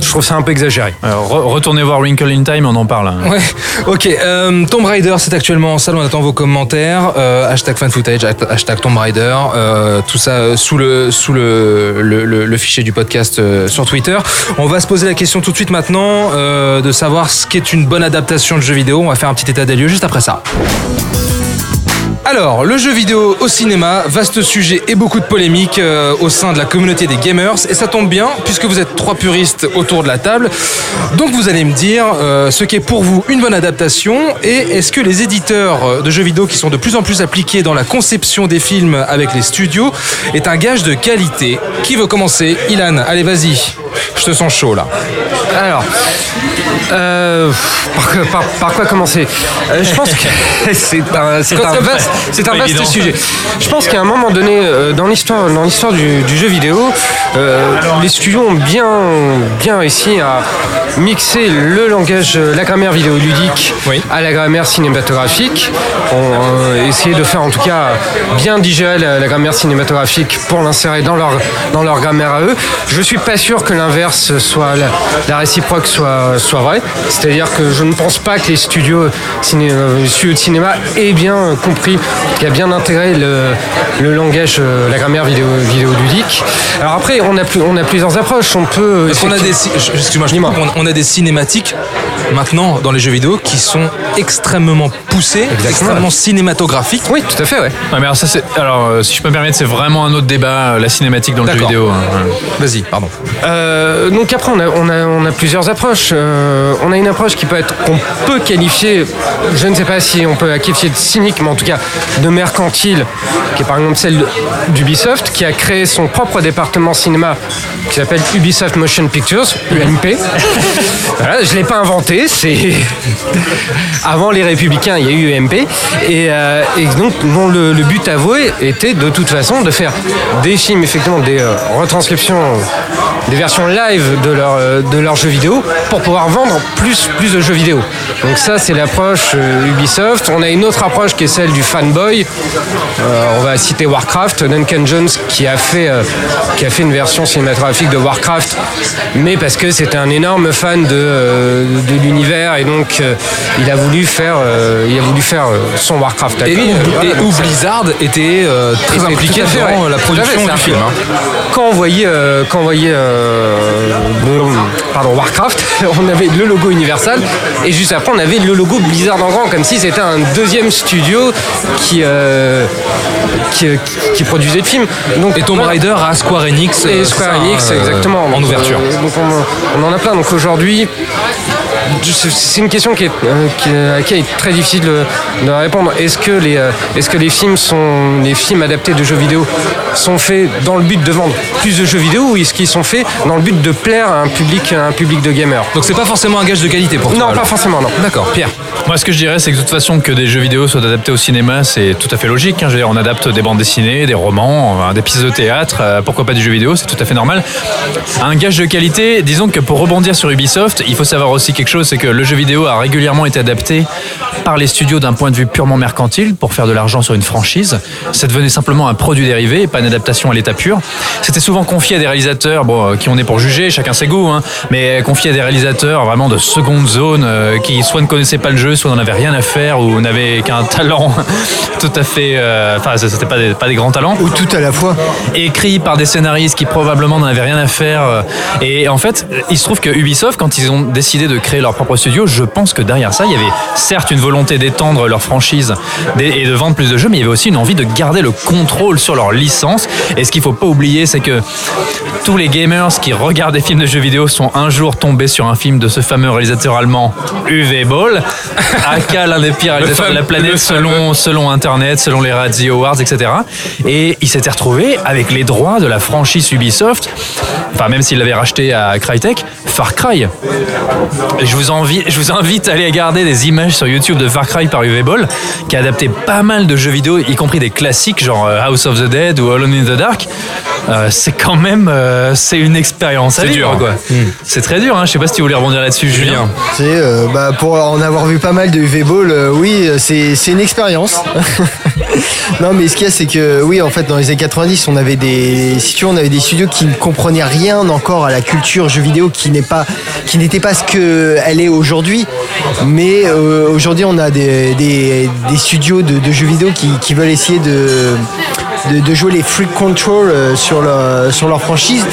je trouve ça un peu exagéré. Alors, re- retournez voir Wrinkle in Time, on en parle. hein. Ouais, ok. Euh, Tomb Raider, c'est actuellement en salle. On attend vos commentaires. Euh, hashtag fan footage, hashtag Tomb Raider. euh, tout ça euh, sous le sous le, le, le- le fichier du podcast euh, sur Twitter. On va se poser la question tout de suite maintenant euh, de savoir ce qu'est une bonne adaptation de jeu vidéo. On va faire un petit état des lieux juste après ça. Alors, le jeu vidéo au cinéma, vaste sujet et beaucoup de polémiques euh, au sein de la communauté des gamers. Et ça tombe bien, puisque vous êtes trois puristes autour de la table. Donc vous allez me dire euh, ce qu'est pour vous une bonne adaptation et est-ce que les éditeurs euh, de jeux vidéo qui sont de plus en plus appliqués dans la conception des films avec les studios est un gage de qualité. Qui veut commencer? Ilan, allez vas-y. Je te sens chaud là. Alors, euh, par, quoi- par- par quoi commencer? Euh, Je pense que c'est un, c'est un vaste, c'est un vaste évident. sujet. Je pense qu'à un moment donné, euh, dans l'histoire, dans l'histoire du, du jeu vidéo, euh, les studios ont bien, bien réussi à mixer le langage, euh, la grammaire vidéoludique Oui. à la grammaire cinématographique. On euh, essayé de faire en tout cas bien digérer la, la grammaire cinématographique pour l'insérer dans leur, dans leur grammaire à eux. Je suis pas sûr que l'inverse soit la, la réciproque soit, soit vraie. C'est-à-dire que je ne pense pas que les studios, ciné- les studios de cinéma aient bien compris, qu'il a bien intégré le, le langage, euh, la grammaire vidéo, vidéoludique. Alors après, on a, plus- on a plusieurs approches. On peut. Parce qu'on a des, excuse-moi, je on on a des cinématiques maintenant dans les jeux vidéo qui sont extrêmement poussées, extrêmement cinématographiques. Oui, tout à fait, ouais. Ouais, mais alors, ça, c'est- alors, euh, si je peux me permettre, c'est vraiment un autre débat, euh, la cinématique dans le jeu D'accord. vidéo. hein. Vas-y, pardon. Euh, donc après, on a, on a, on a plusieurs approches. Euh, on a une approche qui peut être, qu'on peut qualifier, je ne sais pas si on peut la qualifier de cynique, mais en tout cas de mercantile, qui est par exemple celle d'Ubisoft, qui a créé son propre département cinéma qui s'appelle Ubisoft Motion Pictures, UMP. voilà, je ne l'ai pas inventé, c'est avant les Républicains, il y a eu UMP, et, euh, et donc dont le, le but avoué était de toute façon de faire des films, effectivement, des euh, retranscriptions, des versions live de leurs euh, de leurs jeux vidéo pour pouvoir vendre plus, plus de jeux vidéo. Donc ça, c'est l'approche Ubisoft. On a une autre approche qui est celle du fanboy. Euh, on va citer Warcraft, Duncan Jones qui a fait euh, qui a fait une version cinématographique de Warcraft, mais parce que c'était un énorme fan de, euh, de l'univers et donc il a voulu faire il a voulu faire son Warcraft. Et, voilà, et où Blizzard était très impliqué dans ouais. la production du film. hein. Quand on voyait, quand on voyait pardon, Warcraft, on avait le logo Universal et juste après on avait le logo Blizzard en grand, comme si c'était un deuxième studio qui, euh, qui, qui produisait le film. Donc, Et Tomb. Raider à Square Enix. Et euh, Square Enix, euh, exactement. En Donc, ouverture. euh, donc on, on en a plein. Donc aujourd'hui, c'est- une question qui est, euh, qui, à laquelle il est très difficile de, de répondre. Est-ce que les, euh, est-ce que les films sont, les films adaptés de jeux vidéo sont faits dans le but de vendre plus de jeux vidéo ou est-ce qu'ils sont faits dans le but de plaire à un public, à un public de gamers? Donc c'est pas forcément un gage de qualité pour toi. Non, alors. pas forcément, non. D'accord, Pierre. Moi, ce que je dirais, c'est que de toute façon, que des jeux vidéo soient adaptés au cinéma, c'est tout à fait logique. hein. Je veux dire, on adapte des bandes dessinées, des romans, des pièces de théâtre, euh, pourquoi pas du jeu vidéo, c'est tout à fait normal. Un gage de qualité, disons que pour rebondir sur Ubisoft, il faut savoir aussi quelque chose, c'est que le jeu vidéo a régulièrement été adapté par les studios d'un point de vue purement mercantile pour faire de l'argent sur une franchise. Ça devenait simplement un produit dérivé et pas une adaptation à l'état pur. C'était souvent confié à des réalisateurs, bon, euh, qui on est pour juger, chacun ses goûts, hein, mais confié à des réalisateurs vraiment de seconde zone euh, qui soit ne connaissaient pas le jeu, soit n'en avaient rien à faire ou n'avaient qu'un talent tout à fait. euh, Enfin, c'était pas des, pas des grands talents Ou tout à la fois. écrit par des scénaristes qui probablement n'en avaient rien à faire. euh, Et en fait, il se trouve que Ubisoft, quand ils ont décidé de créer leur propre studio, je pense que derrière ça, il y avait certes une volonté d'étendre leur franchise et de vendre plus de jeux, mais il y avait aussi une envie de garder le contrôle sur leur licence. Et ce qu'il faut pas oublier, c'est que tous les gamers qui regardent des films de jeux vidéo sont un jour tombés sur un film de ce fameux réalisateur allemand UV Ball, aka l'un des pires réalisateurs de la planète selon, selon Internet, selon les Razzie Awards, etc. Et il s'était retrouvé avec les droits de la franchise Ubisoft, enfin même s'il l'avait racheté à Crytek, Far Cry. Je vous, envie, je vous invite à aller regarder des images sur YouTube de Far Cry par UV Ball, qui a adapté pas mal de jeux vidéo, y compris des classiques genre euh, House of the Dead ou Alone in the Dark. Euh, c'est quand même euh, c'est une expérience. à C'est vivre, dur. quoi. C'est très dur. Hein. Je sais pas si tu voulais rebondir là-dessus, Julien. C'est, euh, bah, pour en avoir vu pas mal de UV-Ball, euh, oui, c'est, c'est une expérience. non, mais ce qu'il y a, c'est que, oui, en fait, dans les années 90, on avait des, si tu veux, on avait des studios qui ne comprenaient rien encore à la culture jeu vidéo, qui n'est pas, qui n'était pas ce que elle est aujourd'hui. Mais euh, aujourd'hui, on a des, studios de, jeux vidéo qui veulent essayer de de, de jouer les free control euh, sur leur, sur leur franchise.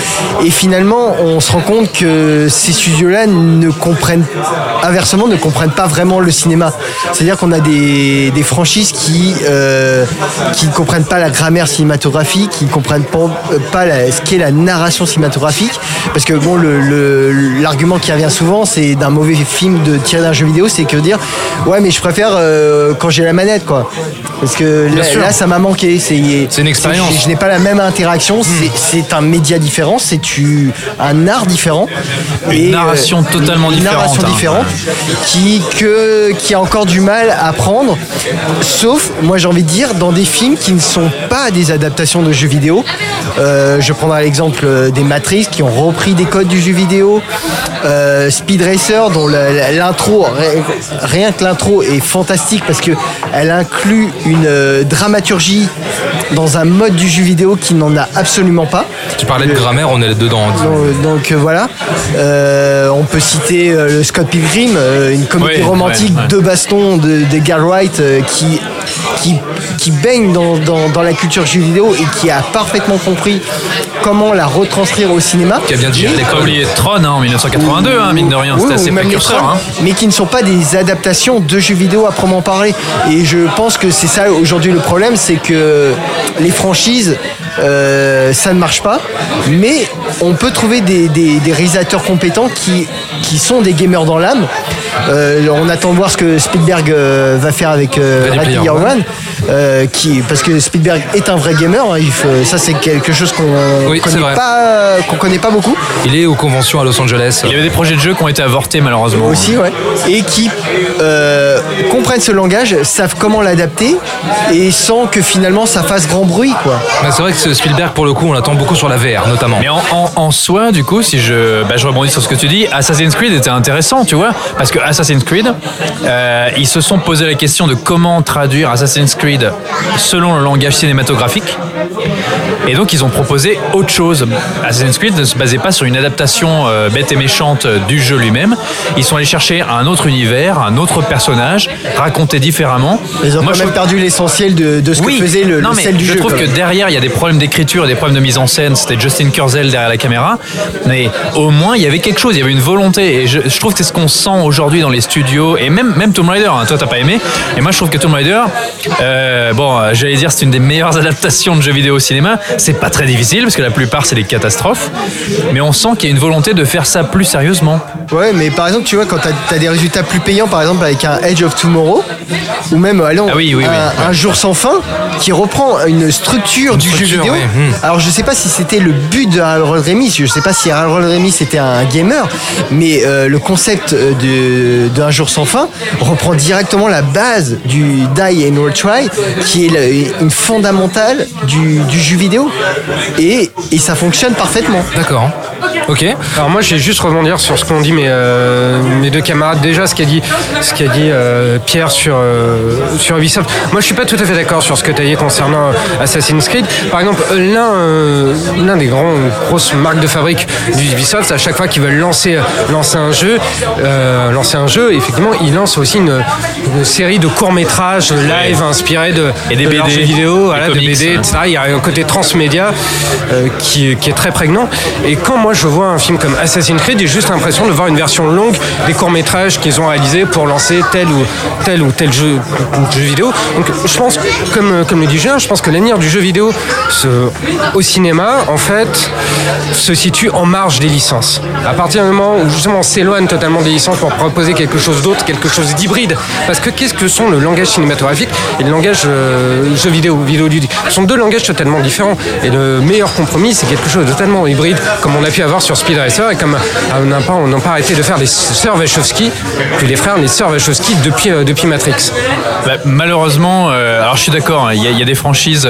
Et finalement, on se rend compte que ces studios-là ne comprennent, inversement, ne comprennent pas vraiment le cinéma. C'est-à-dire qu'on a des, des franchises qui euh, qui ne comprennent pas la grammaire cinématographique, qui ne comprennent pas, euh, pas la- ce qu'est la narration cinématographique. Parce que bon, le- le- l'argument qui revient souvent, c'est d'un mauvais film de tiré d'un jeu vidéo, c'est que dire ouais, mais je préfère euh, quand j'ai la manette, quoi. Parce que là, là, ça m'a manqué. C'est C'est une expérience. je, n'ai pas la même interaction. C'est- C'est un média différent. C'est un art différent. Une Et, narration euh, totalement une différente, narration hein. différente qui, que, qui a encore du mal à prendre. Sauf, moi j'ai envie de dire, dans des films qui ne sont pas des adaptations de jeux vidéo. Euh, je prendrai l'exemple des Matrix qui ont repris des codes du jeu vidéo. Euh, Speed Racer dont l'intro, ri- rien que l'intro est fantastique parce que elle inclut une euh, dramaturgie dans un mode du jeu vidéo qui n'en a absolument pas. Tu parlais de grammaire, on est dedans. Donc, donc, euh, voilà, Euh, on peut citer euh, le Scott Pilgrim, euh, une comédie Oui, romantique ouais, ouais. de baston de, de Wright euh, qui, qui, qui baigne dans, dans, dans la culture jeu vidéo et qui a parfaitement compris comment la retranscrire au cinéma. Qui a bien l'école. Pas oublier Tron hein, en 1982, hein, mine de rien, c'était assez les précurseur. Tron, Hein. mais qui ne sont pas des adaptations de jeux vidéo à proprement parler. Et je pense que c'est ça aujourd'hui le problème, c'est que les franchises, euh, ça ne marche pas. Mais on peut trouver des, des- des réalisateurs compétents qui, qui sont des gamers dans l'âme. Euh, on attend de voir ce que Spielberg euh, va faire avec Ready Player One. Euh, qui, parce que Spielberg est un vrai gamer. hein, il faut- ça, c'est quelque chose qu'on Oui, c'est connaît pas, qu'on connaît pas beaucoup. Il est aux conventions à Los Angeles. Il y avait des projets de jeux qui ont été avortés malheureusement. aussi, ouais, et qui euh, comprennent ce langage, savent comment l'adapter, et sans que finalement ça fasse grand bruit, quoi. Mais C'est vrai que ce Spielberg, pour le coup, on l'attend beaucoup sur la VR, notamment. Mais en, en- en soi, du coup, si je, bah, je rebondis sur ce que tu dis, Assassin's Creed était intéressant, tu vois, parce que Assassin's Creed, euh, ils se sont posé la question de comment traduire Assassin's Creed selon le langage cinématographique. Et donc, ils ont proposé autre chose. Assassin's Creed ne se basait pas sur une adaptation euh, bête et méchante euh, du jeu lui-même. Ils sont allés chercher un autre univers, un autre personnage, raconté différemment. Ils ont Moi, quand je même perdu l'essentiel de, de ce oui. que faisait le, non, le mais sel du je jeu. trouve quand que derrière, il y a des problèmes d'écriture et des problèmes de mise en scène. C'était Justin Kurzel derrière la caméra. Mais au moins, il y avait quelque chose, il y avait une volonté. Et je, je trouve que c'est ce qu'on sent aujourd'hui dans les studios. Et même, même Tomb Raider, hein. toi, t'as pas aimé. Et moi, je trouve que Tomb Raider, euh, bon, j'allais dire, c'est une des meilleures adaptations de jeux vidéo au cinéma. C'est pas très difficile parce que la plupart, c'est des catastrophes. Mais on sent qu'il y a une volonté de faire ça plus sérieusement. Ouais, mais par exemple, tu vois, quand tu as, des résultats plus payants, par exemple avec un Edge of Tomorrow, ou même allons, Ah oui, oui, un, oui. un jour sans fin, qui reprend une structure du jeu vidéo. hmm. Alors, je sais pas si c'était le but de Harold Remis, je sais pas si Harold Remis était un gamer, mais euh, le concept euh, de- d'un jour sans fin reprend directement la base du Die and Retry, qui est une fondamentale du, du jeu vidéo. Et, ça fonctionne parfaitement. D'accord. Ok. Alors moi, je vais juste rebondir sur ce qu'ont dit mes, euh, mes deux camarades. Déjà, ce qu'a dit, ce qu'a dit euh, Pierre sur euh, sur Ubisoft. Moi, je suis pas tout à fait d'accord sur ce que tu as dit concernant euh, Assassin's Creed. Par exemple, l'un euh, l'un des grands grosses marques de fabrique d'Ubisoft, à chaque fois qu'ils veulent lancer lancer un jeu, euh, lancer un jeu, effectivement, ils lancent aussi une, une série de courts métrages live inspirés de Et des de leurs BD, jeux vidéo, voilà, de BD, hein. etc. Il y a un côté transmédia euh, qui, qui est très prégnant. Et quand moi je vois un film comme Assassin's Creed, j'ai juste l'impression de voir une version longue des courts-métrages qu'ils ont réalisés pour lancer tel ou tel ou tel jeu, jeu vidéo. Donc je pense, comme, comme le dit Julien, je pense que l'avenir du jeu vidéo au cinéma, en fait, se situe en marge des licences. À partir du moment où justement on s'éloigne totalement des licences pour proposer quelque chose d'autre, quelque chose d'hybride. Parce que qu'est-ce que sont le langage cinématographique et le langage euh, jeu vidéo, vidéo ludique Ce sont deux langages totalement différents. Et le meilleur compromis, c'est quelque chose de totalement hybride, comme on a pu avoir sur Speed Racer et comme euh, on n'a pas, on n'a pas arrêté de faire les sœurs Wachowski, puis les frères, les sœurs Wachowski depuis, euh, depuis Matrix. Bah, malheureusement, euh, alors je suis d'accord, hein, il y, a- il y a des franchises.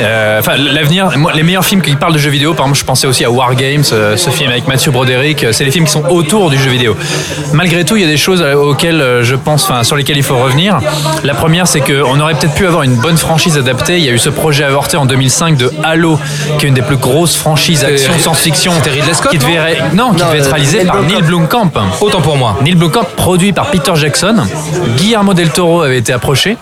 euh, Enfin, l'avenir, les meilleurs films qui parlent de jeux vidéo, par exemple, je pensais aussi à War Games, ce film avec Mathieu Broderick, c'est les films qui sont autour du jeu vidéo. Malgré tout, il y a des choses auxquelles je pense, enfin, sur lesquelles il faut revenir. La première, c'est qu'on aurait peut-être pu avoir une bonne franchise adaptée. Il y a eu ce projet avorté en 2005 de Halo, qui est une des plus grosses franchises action science-fiction. c'était Ridley Scott, qui devait, ré- non, qui Non, devait être euh, réalisé Neil par. Neil Blomkamp. Autant pour moi. Neil Blomkamp, produit par Peter Jackson. Guillermo del Toro avait été approché.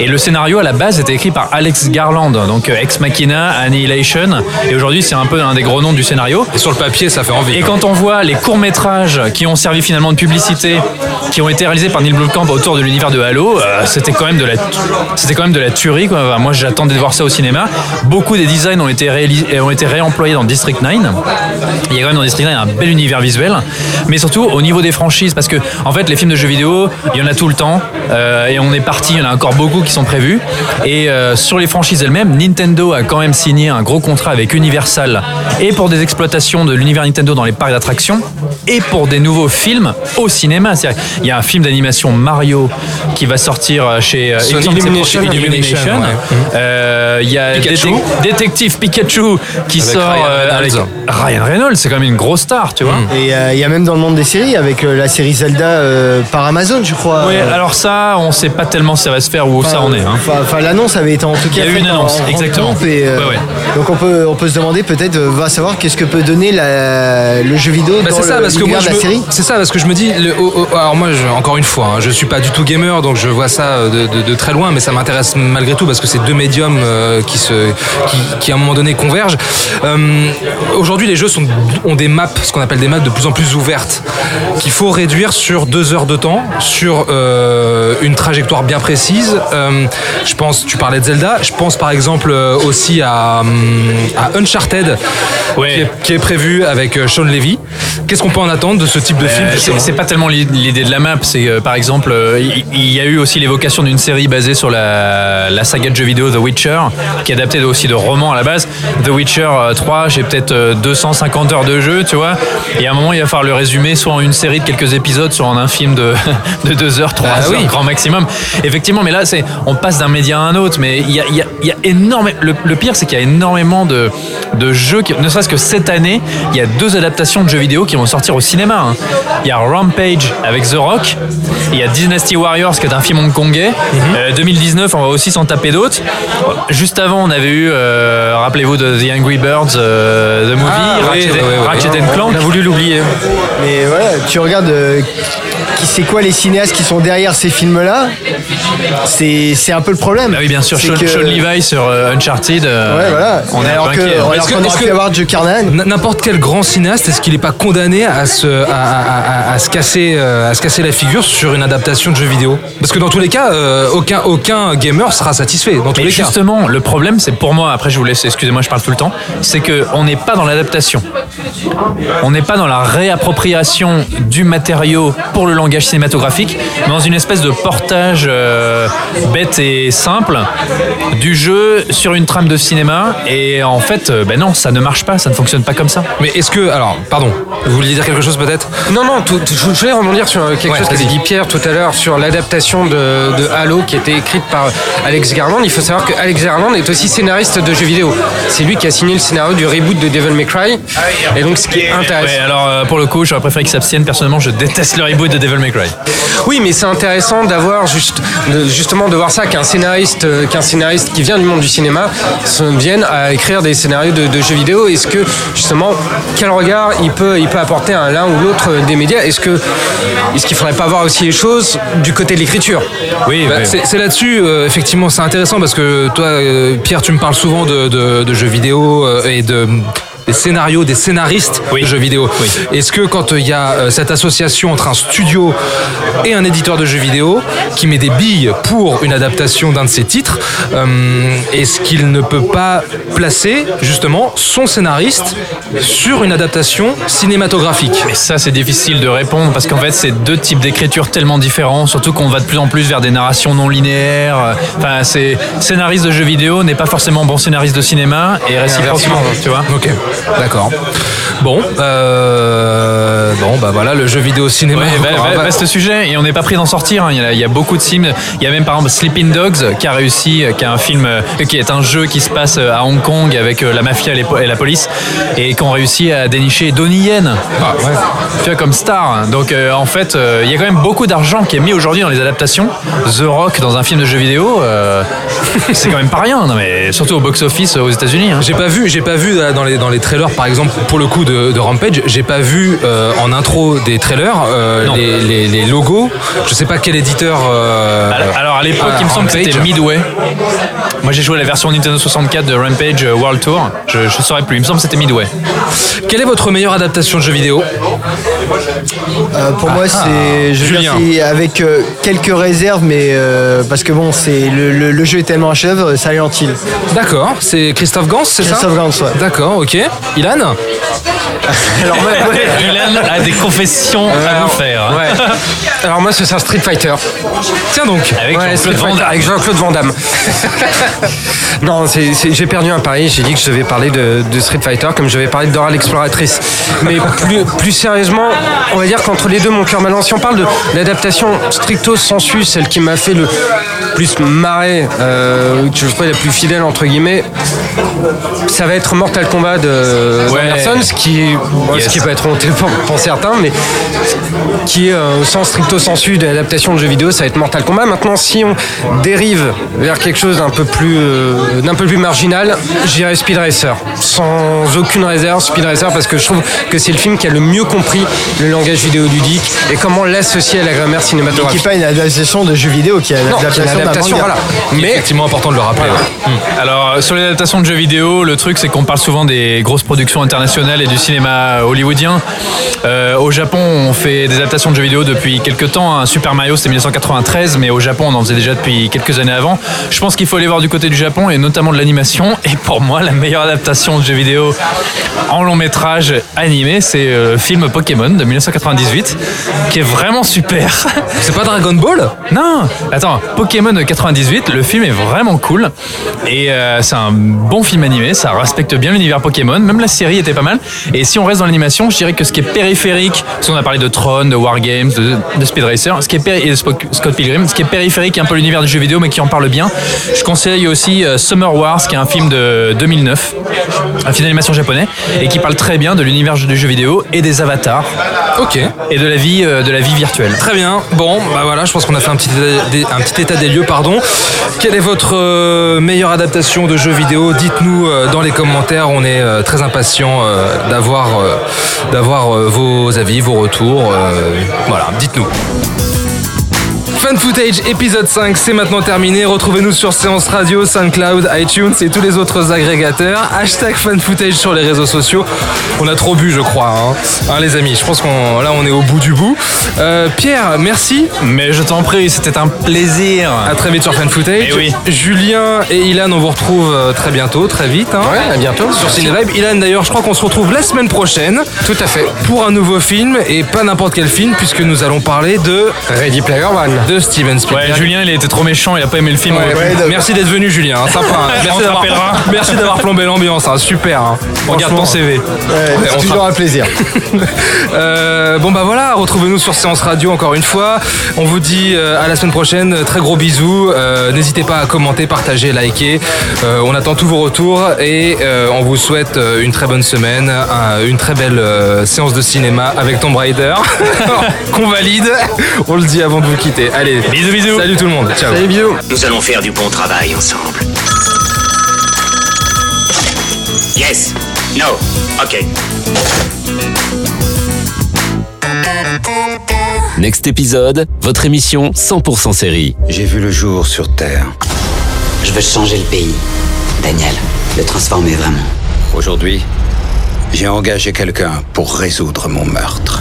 Et le scénario, à la base, était écrit par Alex Garland, donc euh, Ex Machina, Annihilation. Et aujourd'hui, c'est un peu un des gros noms du scénario. Et sur le papier, ça fait envie. Et quand on voit les courts-métrages qui ont servi finalement de publicité, qui ont été réalisés par Neil Blomkamp autour de l'univers de Halo, euh, c'était quand même de la, c'était quand même de la tuerie. Quoi. Enfin, moi, j'attendais de voir ça au cinéma. Beaucoup des designs ont été, réalis- ont été réemployés dans District 9. Il y a quand même dans District 9 un bel univers visuel, mais surtout au niveau des franchises, parce que en fait, les films de jeux vidéo, il y en a tout le temps, euh, et on est parti. Il y en a encore beaucoup qui sont prévus. Et euh, sur les franchises elles-mêmes, Nintendo a quand même signé un gros contrat avec Universal et pour des exploitations de l'univers Nintendo dans les parcs d'attractions et pour des nouveaux films au cinéma. C'est-à-dire, Il y a un film d'animation Mario qui va sortir euh, chez euh, c'est Illumination. ouais. Euh, Il y a Pikachu. Détec- Détective Pikachu qui Avec sort Ryan euh, avec Ryan Reynolds, c'est quand même une grosse star, tu vois. Et euh, il y a même dans le monde des séries, avec euh, la série Zelda euh, par Amazon, je crois. Oui, alors ça, on sait pas tellement si ça va se faire ou où ça en est. hein. Enfin, enfin, l'annonce avait été en tout cas. Il y a eu une annonce, en- en exactement. pompe et, euh, Ouais, ouais. Donc on peut, on peut se demander peut-être, va savoir qu'est-ce que peut donner la- le jeu vidéo Bah, dans c'est ça le- parce que moi de la me- série. c'est ça parce que je me dis le- oh, oh, alors moi je- encore une fois hein, je suis pas du tout gamer donc je vois ça de, de- de très loin mais ça m'intéresse malgré tout parce que c'est deux médiums euh, qui se qui, qui, à un moment donné convergent Euh, aujourd'hui les jeux sont, ont des maps, ce qu'on appelle des maps de plus en plus ouvertes, qu'il faut réduire sur deux heures de temps, sur euh, une trajectoire bien précise. Euh, je pense, tu parlais de Zelda, je pense par exemple euh, aussi à, hum, Uncharted, qui, est, prévu avec Sean Levy. Qu'est-ce qu'on peut en attendre de ce type de film C'est pas tellement l'idée de la map, c'est par exemple, il y, a eu aussi l'évocation d'une série basée sur la, la, saga de jeux vidéo The Witcher, qui est adaptée aussi de romans à la base. The Witcher 3, j'ai peut-être 250 50 heures de jeu, tu vois. Et à un moment, il va falloir le résumer soit en une série de quelques épisodes, soit en un film de, de heures, 3 ah heures, grand maximum. Effectivement, mais là, c'est, on passe d'un média à un autre, mais il y a, y, énormément. Le, pire, c'est qu'il y a énormément de, jeux, qui, ne serait-ce que cette année, il y a deux adaptations de jeux vidéo qui vont sortir au cinéma. Hein. Il y a Rampage avec The Rock, il y a Dynasty Warriors qui est un film hongkongais. Mhm. Euh, 2019, on va aussi s'en taper d'autres. Juste avant, on avait eu, euh, rappelez-vous de The Angry Birds, euh, The Movie, ah, Ratchet, ouais. Ratchet and Clank. On a voulu l'oublier. Mais voilà, tu regardes euh, qui c'est quoi les cinéastes qui sont derrière ces films-là, c'est c'est un peu le problème. Bah oui, bien sûr, C'est Sean, que- Sean Levi sur euh, Uncharted. euh, Ouais, voilà. On est un alors peu que, inquiet. alors Est-ce que- qu'on est-ce que- avoir Joe Carnahan. N- N'importe quel grand cinéaste, est-ce qu'il n'est pas condamné à se, à, à- à- à se casser, euh, à se casser la figure sur une adaptation de jeu vidéo? Parce que dans tous les cas, euh, aucun, aucun gamer sera satisfait. Dans tous Mais les cas. justement, le problème, c'est pour moi, après je vous laisse, excusez-moi, je parle tout le temps, c'est qu'on n'est pas dans l'adaptation. On n'est pas dans la réappropriation du matériau pour le langage cinématographique, mais dans une espèce de portage euh, bête et simple du jeu sur une trame de cinéma. Et en fait, euh, ben non, ça ne marche pas, ça ne fonctionne pas comme ça. Mais est-ce que, alors, pardon, vous vouliez dire quelque chose peut-être? Non, non, tout- je voulais rebondir sur quelque Ouais, chose qu'avait vas-y. dit Pierre tout à l'heure sur l'adaptation de, de Halo qui a été écrite par Alex Garland. Il faut savoir que Alex Garland est aussi scénariste de jeux vidéo. C'est lui qui a signé le scénario du reboot de Devil May Cry. Et donc, ce qui est intéressant. Ouais, alors euh, pour le coup, j'aurais préféré qu'il s'abstienne. Personnellement, je déteste le reboot de Devil May Cry. Oui, mais c'est intéressant d'avoir juste, de- justement de voir ça qu'un scénariste, euh, qu'un scénariste qui vient du monde du cinéma se vienne à écrire des scénarios de, de jeux vidéo. Est-ce que justement, quel regard il peut, il peut apporter à l'un ou l'autre des médias? Est-ce que, est-ce qu'il faudrait pas voir aussi les choses du côté de l'écriture? Oui, Bah, oui. c'est c'est là-dessus, euh, effectivement, c'est intéressant parce que toi, euh, Pierre, tu me parles souvent de, de- de jeux vidéo euh, et de des scénarios, des scénaristes Oui. de jeux vidéo. Oui. Est-ce que quand euh, il y a euh, cette association entre un studio et un éditeur de jeux vidéo qui met des billes pour une adaptation d'un de ses titres, euh, est-ce qu'il ne peut pas placer justement son scénariste sur une adaptation cinématographique? Mais ça, c'est difficile de répondre parce qu'en fait, c'est deux types d'écriture tellement différents. Surtout qu'on va de plus en plus vers des narrations non linéaires. Enfin, c'est scénariste de jeux vidéo n'est pas forcément bon scénariste de cinéma et réciproquement, tu vois. Ok, d'accord. Bon, euh, bon, bah voilà, le jeu vidéo cinéma. Ouais, vaste sujet et on n'est pas pris d'en sortir. hein. Il y, a, il y a beaucoup de films. Il y a même par exemple Sleeping Dogs qui a réussi, euh, qui est un film, euh, qui est un jeu qui se passe euh, à Hong Kong avec la mafia et, la police et qui ont réussi à dénicher Donnie Yen. Ah, ouais. Tu vois, comme star. Donc euh, en fait, euh, il y a quand même beaucoup d'argent qui est mis aujourd'hui dans les adaptations. The Rock dans un film de jeu vidéo, c'est quand même pas rien. Non, mais surtout au box-office aux États-Unis. hein. J'ai pas vu, j'ai pas vu dans les dans les trailers par exemple pour le coup de, de Rampage, j'ai pas vu euh, en intro des trailers euh, les, les- les logos. Je sais pas quel éditeur. euh, Alors, alors, à l'époque, ah, il me semble que c'était Midway. Moi j'ai joué la version Nintendo 64 de Rampage World Tour. Je, je saurais plus. Il me semble que c'était Midway. Quelle est votre meilleure adaptation de jeu vidéo? Euh, pour moi, c'est je veux dire, Ah, Julien. c'est avec euh, quelques réserves, mais euh, parce que bon, c'est le, le- le jeu est tellement un chef-d'œuvre, Silent Hill. D'accord, c'est Christophe Gans, c'est ça? Christophe Gans, ouais. D'accord, ok. Ilan Alors, ouais, ouais. Ilan a des confessions à nous faire. Ouais. Alors moi, ce sera Street Fighter. Tiens donc. Avec Ouais, Jean-Claude Van Damme. Van non, j'ai perdu un pari. J'ai dit que je devais parler de, de Street Fighter comme je vais parler de Dora l'exploratrice. Mais plus, plus sérieusement, on va dire qu'entre les deux, mon cœur balance. Si on parle de l'adaptation stricto sensu, celle qui m'a fait le plus marrer, euh, que je trouvais la plus fidèle entre guillemets, ça va être Mortal Kombat de Ouais. Anderson, ce qui, est- bon, Yes. ce qui peut être honteux pour, pour certains, mais qui est euh, au sens stricto sensu de l'adaptation de jeux vidéo, ça va être Mortal Kombat. Maintenant, si on dérive vers quelque chose d'un peu plus, euh, d'un peu plus marginal, j'irai Speed Racer, sans aucune réserve, Speed Racer, parce que je trouve que c'est le film qui a le mieux compris le langage vidéoludique et comment l'associer à la grammaire Qui cinématographique. n'est pas une adaptation de jeux vidéo, qui est une Non, qui est une adaptation adaptation, voilà. Mais effectivement important de le rappeler. ouais. Alors, sur les adaptations de jeux vidéo, le truc, c'est qu'on parle souvent des grosses productions internationales et du cinéma hollywoodien. Euh, au Japon, on fait des adaptations de jeux vidéo depuis quelques temps. hein. Super Mario, c'est 1993, mais au Japon, on en faisait déjà depuis quelques années avant. Je pense qu'il faut aller voir du côté du Japon et notamment de l'animation. Et pour moi, la meilleure adaptation de jeux vidéo en long métrage animé, c'est euh, le film Pokémon de 1998, qui est vraiment super. C'est pas Dragon Ball? Non, attends, Pokémon 98, le film est vraiment cool et euh, c'est un bon film animé, ça respecte bien l'univers Pokémon, même la série était pas mal. Et si on reste dans l'animation, je dirais que ce qui est périphérique, parce qu'on a parlé de Tron, de Wargames, de, de Speed Racer, ce qui est et de Scott Pilgrim, ce qui est périphérique, un peu l'univers du jeu vidéo, mais qui en parle bien. Je conseille aussi euh, Summer Wars, qui est un film de 2009, un film d'animation japonais, et qui parle très bien de l'univers du jeu vidéo et des avatars Ok. et de la vie, euh, de la vie virtuelle. Très bien. Bon, bah voilà, je pense qu'on a fait un petit état des, un petit état des lieux, pardon. Quelle est votre euh, meilleure adaptation de jeu vidéo Dites-nous euh, dans les commentaires. On est euh, très impatients euh, d'avoir d'avoir vos avis, vos retours. voilà, dites-nous. Fan Footage épisode 5, c'est maintenant terminé. Retrouvez-nous sur Séance Radio, SoundCloud, iTunes et tous les autres agrégateurs. Hashtag Fan Footage sur les réseaux sociaux. On a trop bu, je crois, hein, Hein, les amis. Je pense qu'on là, on est au bout du bout. Euh, Pierre, merci. Mais je t'en prie, c'était un plaisir. À très vite sur Fan Footage. Eh oui. Julien et Ilan, on vous retrouve euh, très bientôt, très vite. hein, Ouais, à bientôt. Sur Cinevibe. Ilan, d'ailleurs, je crois qu'on se retrouve la semaine prochaine. Tout à fait. Pour un nouveau film, et pas n'importe quel film, puisque nous allons parler de, Ready Player One. de Steven Spielberg. Ouais, Julien, il a été trop méchant, il a pas aimé le film. Ouais, ouais, merci d'être venu Julien, hein, sympa. hein. Merci d'avoir- rappellera. Merci d'avoir plombé l'ambiance, hein, super. hein. Regarde ton CV. C'est toujours sera- un plaisir. Euh, bon bah voilà, retrouvez-nous sur Séance Radio encore une fois. On vous dit euh, à la semaine prochaine. Très gros bisous. Euh, N'hésitez pas à commenter, partager, liker. Euh, on attend tous vos retours et euh, on vous souhaite une très bonne semaine, un- une très belle euh, séance de cinéma avec Tomb Raider qu'on valide. On le dit avant de vous quitter. Allez, Bisous, bisous. Salut tout le monde. Ciao. Salut, bisous. Nous allons faire du bon travail ensemble. Yes. No. Ok. Next épisode, votre émission 100% série. J'ai vu le jour sur Terre. Je veux changer le pays. Daniel, le transformer vraiment. Aujourd'hui, j'ai engagé quelqu'un pour résoudre mon meurtre.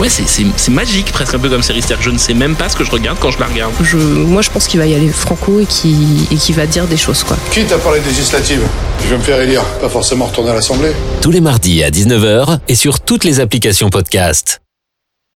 Ouais, c'est- c'est c'est magique, presque un peu comme série. C'est-à-dire que je ne sais même pas ce que je regarde quand je la regarde. Je, moi, je pense qu'il va y aller franco et qu'il et qu'il va dire des choses, quoi. Quitte à parler législative, je vais me faire élire, pas forcément retourner à l'Assemblée. Tous les mardis à 19h et sur toutes les applications podcast.